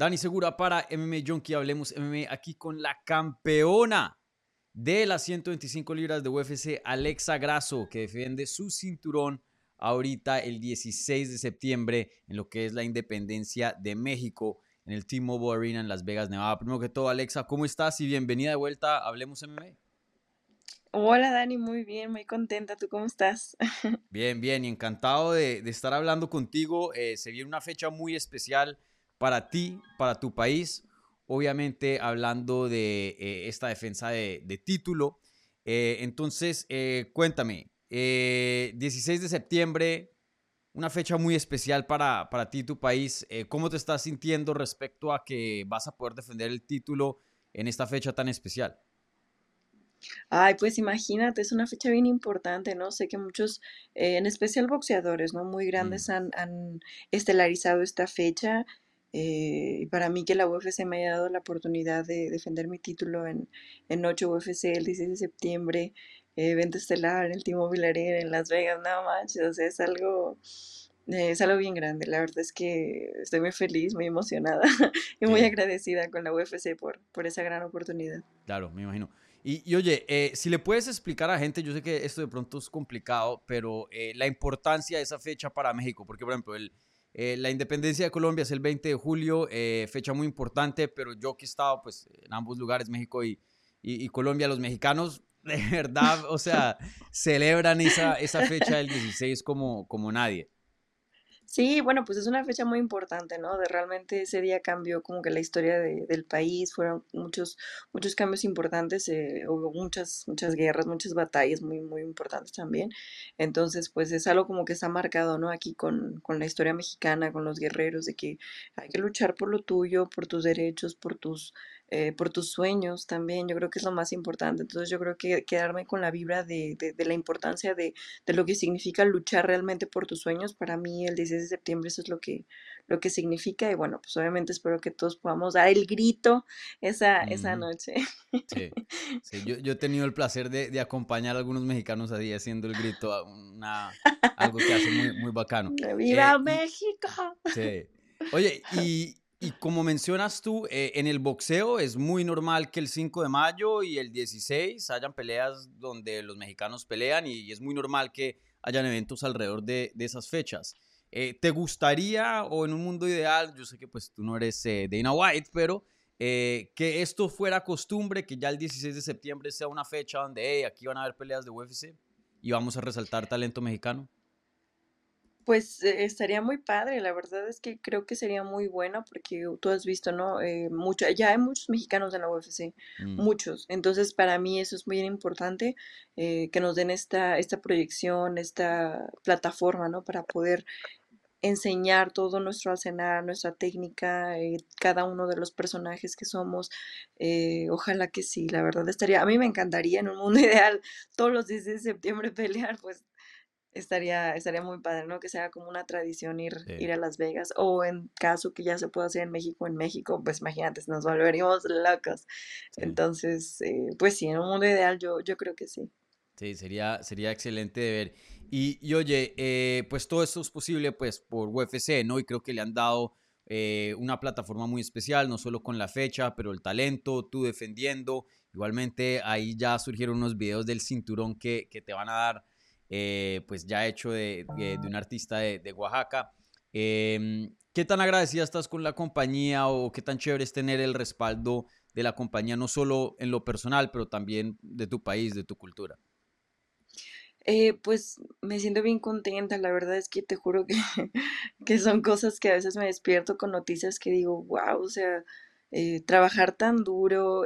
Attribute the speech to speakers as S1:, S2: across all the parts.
S1: Dani Segura para MMA Junkie. Hablemos MMA aquí con la campeona de las 125 libras de UFC, Alexa Grasso, que defiende su cinturón ahorita el 16 de septiembre en lo que es la independencia de México en el T-Mobile Arena en Las Vegas, Nevada. Primero que todo, Alexa, ¿cómo estás? Y bienvenida de vuelta a Hablemos MMA.
S2: Hola Dani, muy bien, muy contenta. ¿Tú cómo estás?
S1: Bien, bien, y encantado de, estar hablando contigo. Eh, se viene una fecha muy especial para ti, para tu país. Obviamente hablando de eh, esta defensa de, título. Eh, entonces, cuéntame, 16 de septiembre, una fecha muy especial para, para ti y tu país. ¿Cómo te estás sintiendo respecto a que vas a poder defender el título en esta fecha tan especial?
S2: Ay, pues imagínate, es una fecha bien importante, ¿no? Sé que muchos, eh, en especial boxeadores, ¿no? Muy grandes mm. han, han estelarizado esta fecha. Eh, para mí que la UFC me haya dado la oportunidad de defender mi título en, en 8 UFC el 16 de septiembre, evento estelar en el Timo Arena en Las Vegas, nada más, o sea, es algo, eh, es algo bien grande. La verdad es que estoy muy feliz, muy emocionada y muy agradecida con la UFC por, por esa gran oportunidad.
S1: Claro, me imagino. Y, oye, eh, si le puedes explicar a gente, yo sé que esto de pronto es complicado, pero eh, la importancia de esa fecha para México, porque por ejemplo, el, eh, la independencia de Colombia es el 20 de julio, fecha muy importante, pero yo que he estado pues, en ambos lugares, México y, y, Colombia, los mexicanos de verdad, o sea, celebran esa, esa fecha del 16 como, como nadie.
S2: Sí, bueno, pues es una fecha muy importante, ¿no? De realmente ese día cambió como que la historia de, del país, fueron muchos, muchos cambios importantes, eh, hubo muchas, muchas guerras, muchas batallas muy, muy importantes también. Entonces, pues es algo como que está marcado, ¿no? Aquí con, con la historia mexicana, con los guerreros, de que hay que luchar por lo tuyo, por tus derechos, por tus eh, por tus sueños también, yo creo que es lo más importante. Entonces yo creo que quedarme con la vibra de, de, la importancia de, de, lo que significa luchar realmente por tus sueños, para mí el 16 de septiembre eso es lo que, lo que significa y bueno, pues obviamente espero que todos podamos dar el grito esa, esa noche.
S1: Sí, sí. Yo, yo, he tenido el placer de, de, acompañar a algunos mexicanos ahí haciendo el grito, una, algo que hace muy, muy bacano.
S2: ¡Viva eh, México!
S1: sí. Oye, y, y como mencionas tú, eh, en el boxeo es muy normal que el 5 de mayo y el 16 hayan peleas donde los mexicanos pelean y, es muy normal que hayan eventos alrededor de, esas fechas. Eh, ¿Te gustaría o en un mundo ideal, yo sé que pues tú no eres eh, Dana White, pero que esto fuera costumbre, que ya el 16 de septiembre sea una fecha donde hey, aquí van a haber peleas de UFC y vamos a resaltar talento mexicano?
S2: Pues eh, estaría muy padre, la verdad es que creo que sería muy bueno porque tú has visto, ¿no? Eh, mucho, ya hay muchos mexicanos en la UFC, mm. muchos. Entonces, para mí eso es muy importante, eh, que nos den esta, esta proyección, esta plataforma, ¿no? Para poder enseñar todo nuestro arsenal, nuestra técnica, cada uno de los personajes que somos. ojalá que sí, la verdad estaría, a mí me encantaría en un mundo ideal todos los 10 de septiembre pelear, pues estaría, estaría muy padre, ¿no? Que sea como una tradición ir, ir a Las Vegas. O en caso que ya se pueda hacer en México, en México, pues imagínate, nos volveríamos locos. Entonces, eh, pues sí, en un mundo ideal yo, yo creo que sí.
S1: Sí, sería, sería excelente de ver. Y, oye, eh, pues todo esto es posible pues por UFC, ¿no? Y creo que le han dado eh, una plataforma muy especial, no solo con la fecha, pero el talento, tú defendiendo. Igualmente ahí ya surgieron unos videos del cinturón que, que te van a dar eh, pues ya hecho de, un artista de, Oaxaca. Em, ¿Qué tan agradecida estás con la compañía o qué tan chévere es tener el respaldo de la compañía, no solo en lo personal, pero también de tu país, de tu cultura?
S2: Eh, pues me siento bien contenta, la verdad es que te juro que, que, son cosas que a veces me despierto con noticias que digo, wow, o sea, eh, trabajar tan duro,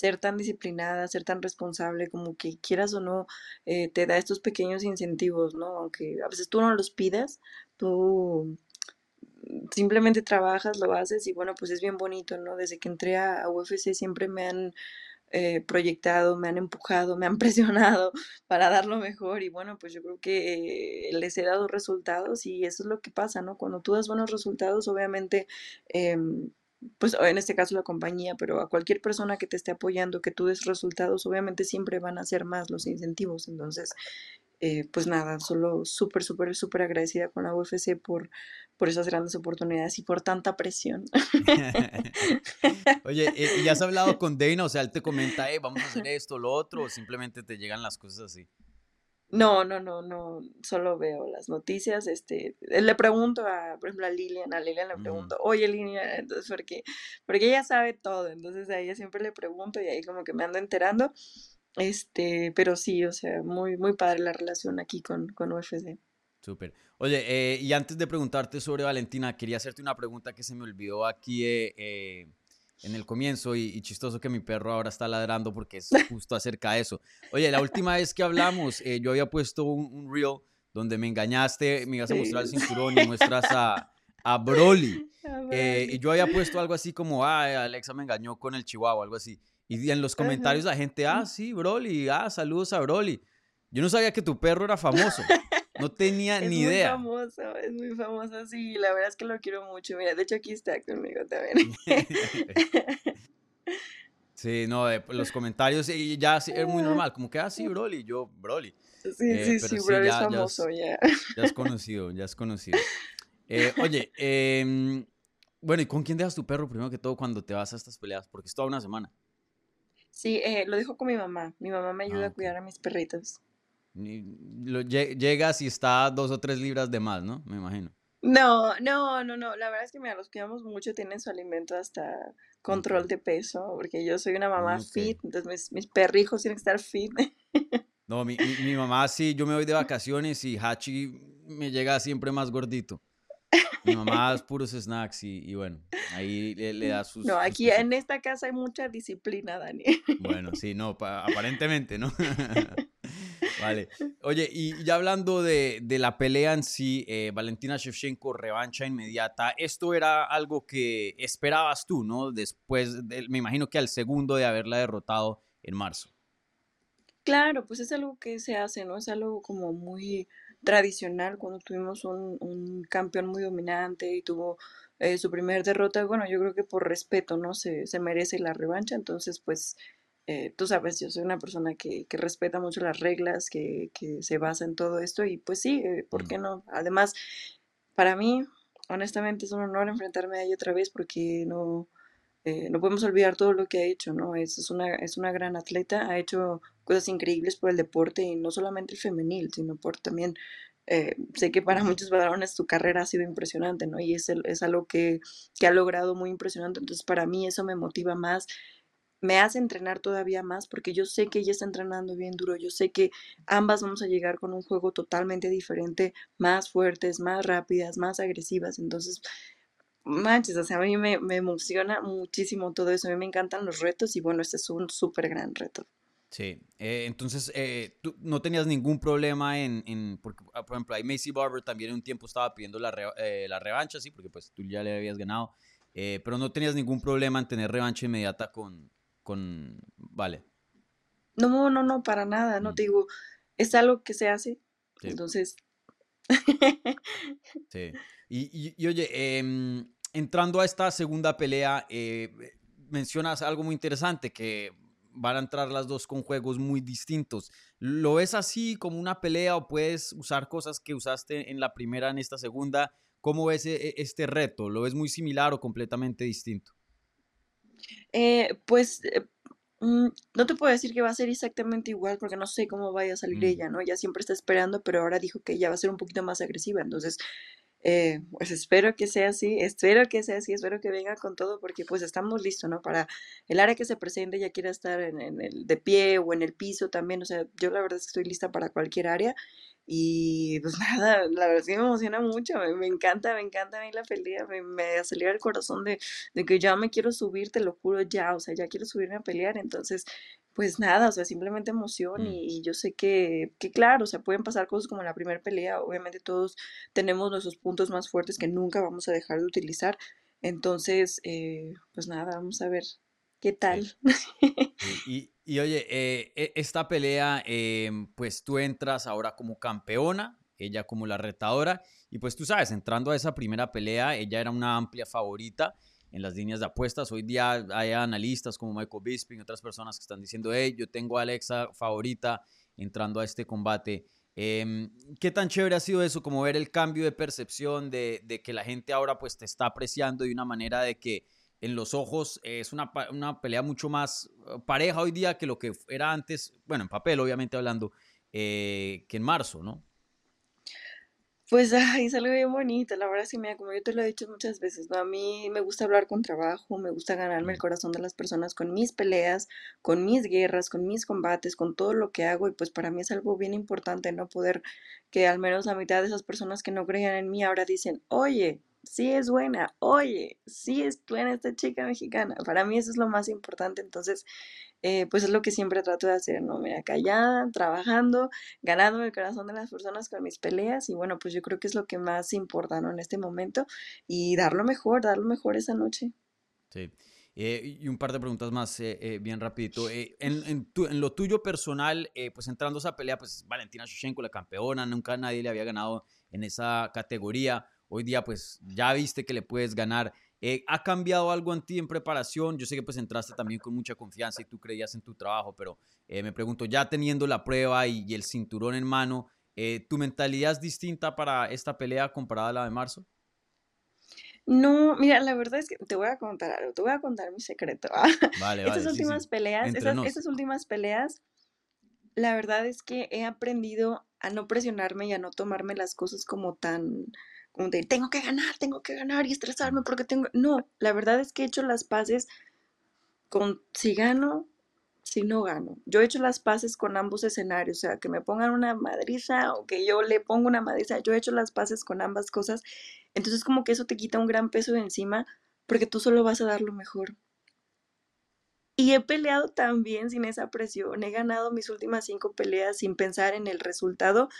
S2: ser tan disciplinada, ser tan responsable, como que quieras o no, eh, te da estos pequeños incentivos, ¿no? Aunque a veces tú no los pidas, tú simplemente trabajas, lo haces y bueno, pues es bien bonito, ¿no? Desde que entré a, UFC siempre me han eh, proyectado, me han empujado, me han presionado para dar lo mejor y bueno, pues yo creo que les he dado resultados y eso es lo que pasa, ¿no? Cuando tú das buenos resultados, obviamente... Em, pues en este caso la compañía, pero a cualquier persona que te esté apoyando, que tú des resultados, obviamente siempre van a ser más los incentivos. Entonces, eh, pues nada, solo súper, súper, súper agradecida con la UFC por, por esas grandes oportunidades y por tanta presión.
S1: Oye, ¿y has hablado con Dana? O sea, él te comenta, vamos a hacer esto, lo otro, o simplemente te llegan las cosas así.
S2: No, no, no, no, solo veo las noticias, este, le pregunto a, por ejemplo, a Lilian, a Lilian le pregunto, oye Lilian, entonces, porque, porque ella sabe todo, entonces a ella siempre le pregunto y ahí como que me ando enterando, este, pero sí, o sea, muy, muy padre la relación aquí con, con UFC.
S1: Súper. Oye, eh, y antes de preguntarte sobre Valentina, quería hacerte una pregunta que se me olvidó aquí eh, eh, en el comienzo y, chistoso que mi perro ahora está ladrando porque es justo acerca de eso. Oye, la última vez que hablamos, yo había puesto un, reel donde me engañaste, me ibas a mostrar el cinturón y muestras a, a Broly. y yo había puesto algo así como, ah, Alexa me engañó con el chihuahua, algo así. Y en los comentarios la gente, ah, sí, Broly, ah, saludos a Broly. Yo no sabía que tu perro era famoso. No tenía ni idea.
S2: Es muy famoso, es muy famoso, sí. La verdad es que lo quiero mucho. Mira, de hecho aquí está conmigo también.
S1: sí, no, los comentarios y ya es muy normal. Como que, ah, sí, Broly. Yo, Broly.
S2: Sí, sí, sí, Broly es famoso, ya.
S1: Ya es conocido, ya es conocido. Eh, oye, em, bueno, ¿y con quién dejas tu perro primero que todo cuando te vas a estas peleas? Porque es toda una semana.
S2: Sí, eh, lo dejo con mi mamá. Mi mamá me ayuda ah, a cuidar a mis perritos.
S1: Lo, llegas y está dos o tres libras de más, ¿no? Me imagino.
S2: No, no, no, no. La verdad es que mira, los cuidamos mucho, tienen su alimento hasta control de peso, porque yo soy una mamá fit, entonces mis, mis, perrijos tienen que estar fit.
S1: No, mi, mi, mamá sí, yo me voy de vacaciones y Hachi me llega siempre más gordito. Mi mamá es puros snacks y, bueno, ahí le, da sus...
S2: No, aquí en esta casa hay mucha disciplina, Dani.
S1: Bueno, sí, no, aparentemente, ¿no? Vale. Oye, y ya hablando de, la pelea en sí, eh, Valentina Shevchenko, revancha inmediata, esto era algo que esperabas tú, ¿no? Después, me imagino que al segundo de haberla derrotado en marzo.
S2: Claro, pues es algo que se hace, ¿no? Es algo como muy tradicional cuando tuvimos un, campeón muy dominante y tuvo eh, su primer derrota. Bueno, yo creo que por respeto, ¿no? Se, se merece la revancha, entonces pues eh, tú sabes, yo soy una persona que, respeta mucho las reglas, que, se basa en todo esto y pues sí, eh, ¿por qué no? Además, para mí, honestamente, es un honor enfrentarme a ella otra vez porque no, eh, no podemos olvidar todo lo que ha hecho, ¿no? Es, es, una, es una gran atleta, ha hecho cosas increíbles por el deporte y no solamente el femenil, sino por también sé que para muchos varones su carrera ha sido impresionante, ¿no? Y es, es algo que, que, ha logrado muy impresionante. Entonces, para mí eso me motiva más me hace entrenar todavía más porque yo sé que ella está entrenando bien duro, yo sé que ambas vamos a llegar con un juego totalmente diferente, más fuertes, más rápidas, más agresivas, entonces, manches, o sea, a mí me, emociona muchísimo todo eso, a mí me encantan los retos y bueno, este es un súper gran reto.
S1: Sí, eh, entonces eh, tú no tenías ningún problema en, porque, ah, por ejemplo, ahí Macy Barber también en un tiempo estaba pidiendo la, eh, la revancha, sí, porque pues tú ya le habías ganado, pero no tenías ningún problema en tener revancha inmediata con, con Vale.
S2: No, no, no, para nada, no mm. te digo, es algo que se hace, entonces...
S1: sí, y, oye, em, entrando a esta segunda pelea, eh, mencionas algo muy interesante, que van a entrar las dos con juegos muy distintos. ¿Lo ves así como una pelea o puedes usar cosas que usaste en la primera, en esta segunda? ¿Cómo ves e, este reto? ¿Lo ves muy similar o completamente distinto?
S2: Eh, pues eh, mm, no te puedo decir que va a ser exactamente igual porque no sé cómo vaya a salir mm. ella, ¿no? Ella siempre está esperando, pero ahora dijo que ella va a ser un poquito más agresiva, entonces, eh, pues espero que sea así, espero que sea así, espero que venga con todo porque pues estamos listos, ¿no? Para el área que se presente, ella quiera estar en, en el de pie o en el piso también, o sea, yo la verdad es que estoy lista para cualquier área y pues nada, la verdad sí me emociona mucho, me, encanta, me encanta a mí la pelea, me, me acelera el corazón de, de, que ya me quiero subir, te lo juro ya, o sea, ya quiero subirme a pelear, entonces, pues nada, o sea, simplemente emoción mm. y, yo sé que, que, claro, o sea, pueden pasar cosas como en la primera pelea, obviamente todos tenemos nuestros puntos más fuertes que nunca vamos a dejar de utilizar, entonces, eh, pues nada, vamos a ver qué tal.
S1: y, y oye, eh, e, esta pelea, em, pues tú entras ahora como campeona, ella como la retadora, y pues tú sabes, entrando a esa primera pelea, ella era una amplia favorita en las líneas de apuestas. Hoy día hay analistas como Michael Bisping y otras personas que están diciendo, hey, yo tengo a Alexa favorita entrando a este combate. Em, ¿Qué tan chévere ha sido eso, como ver el cambio de percepción de, de, que la gente ahora pues te está apreciando de una manera de que en los ojos es una, una pelea mucho más eh, pareja hoy día que lo que era antes, bueno, en papel obviamente hablando, eh, que en marzo, ¿no?
S2: Pues, ay, es algo bien bonito, la verdad sí, mira, como yo te lo he dicho muchas veces, ¿no? A mí me gusta hablar con trabajo, me gusta ganarme el corazón de las personas con mis peleas, con mis guerras, con mis combates, con todo lo que hago y pues para mí es algo bien importante, ¿no? Poder que al menos la mitad de esas personas que no creían en mí ahora dicen, oye, sí es buena, oye, sí es buena esta chica mexicana. Para mí eso es lo más importante, entonces, eh, pues es lo que siempre trato de hacer, ¿no? Mira, callada, trabajando, ganando el corazón de las personas con mis peleas y bueno, pues yo creo que es lo que más importa, ¿no? En este momento y dar lo mejor, dar lo mejor esa noche.
S1: Sí. Eh, y un par de preguntas más, eh, bien rapidito. En, en, en, lo tuyo personal, pues entrando a esa pelea, pues Valentina Shushenko, la campeona, nunca nadie le había ganado en esa categoría. Hoy día pues ya viste que le puedes ganar. Eh, ¿Ha cambiado algo en ti en preparación? Yo sé que pues entraste también con mucha confianza y tú creías en tu trabajo, pero eh, me pregunto, ya teniendo la prueba y, el cinturón en mano, eh, ¿tu mentalidad es distinta para esta pelea comparada a la de marzo?
S2: No, mira, la verdad es que te voy a contar algo, te voy a contar mi secreto. Vale, estas últimas peleas, estas últimas peleas, la verdad es que he aprendido a no presionarme y a no tomarme las cosas como tan tengo que ganar, tengo que ganar y estresarme porque tengo... No, la verdad es que he hecho las paces con si gano, si no gano. Yo he hecho las paces con ambos escenarios, o sea, que me pongan una madriza o que yo le ponga una madriza. Yo he hecho las paces con ambas cosas. Entonces como que eso te quita un gran peso de encima porque tú solo vas a dar lo mejor. Y he peleado también sin esa presión. He ganado mis últimas cinco peleas sin pensar en el resultado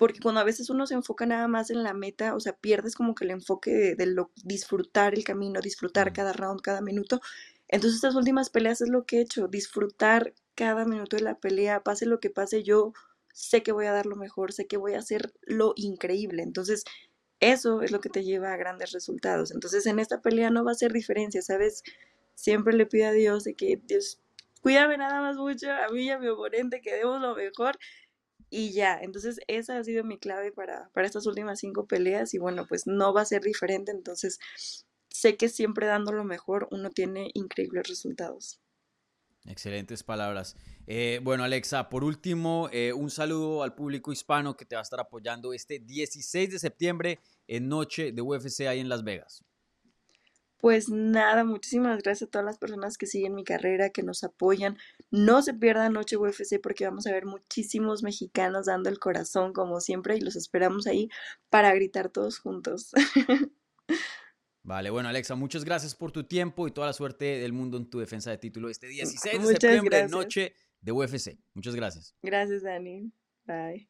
S2: porque cuando a veces uno se enfoca nada más en la meta, o sea, pierdes como que el enfoque de, lo, disfrutar el camino, disfrutar cada round, cada minuto. Entonces estas últimas peleas es lo que he hecho, disfrutar cada minuto de la pelea, pase lo que pase, yo sé que voy a dar lo mejor, sé que voy a hacer lo increíble. Entonces, eso es lo que te lleva a grandes resultados. Entonces, en esta pelea no va a ser diferencia, ¿sabes? Siempre le pido a Dios de que Dios cuídame nada más mucho, a mí y a mi oponente, que demos lo mejor y ya, entonces esa ha sido mi clave para, para estas últimas cinco peleas y bueno, pues no va a ser diferente, entonces sé que siempre dando lo mejor uno tiene increíbles resultados.
S1: Excelentes palabras. Eh, bueno, Alexa, por último, eh, un saludo al público hispano que te va a estar apoyando este 16 de septiembre en Noche de UFC ahí en Las Vegas.
S2: Pues nada, muchísimas gracias a todas las personas que siguen mi carrera, que nos apoyan. No se pierdan Noche UFC porque vamos a ver muchísimos mexicanos dando el corazón como siempre y los esperamos ahí para gritar todos juntos.
S1: Vale, bueno Alexa, muchas gracias por tu tiempo y toda la suerte del mundo en tu defensa de título este 16 de septiembre, noche de UFC. Muchas gracias.
S2: Gracias, Dani. Bye.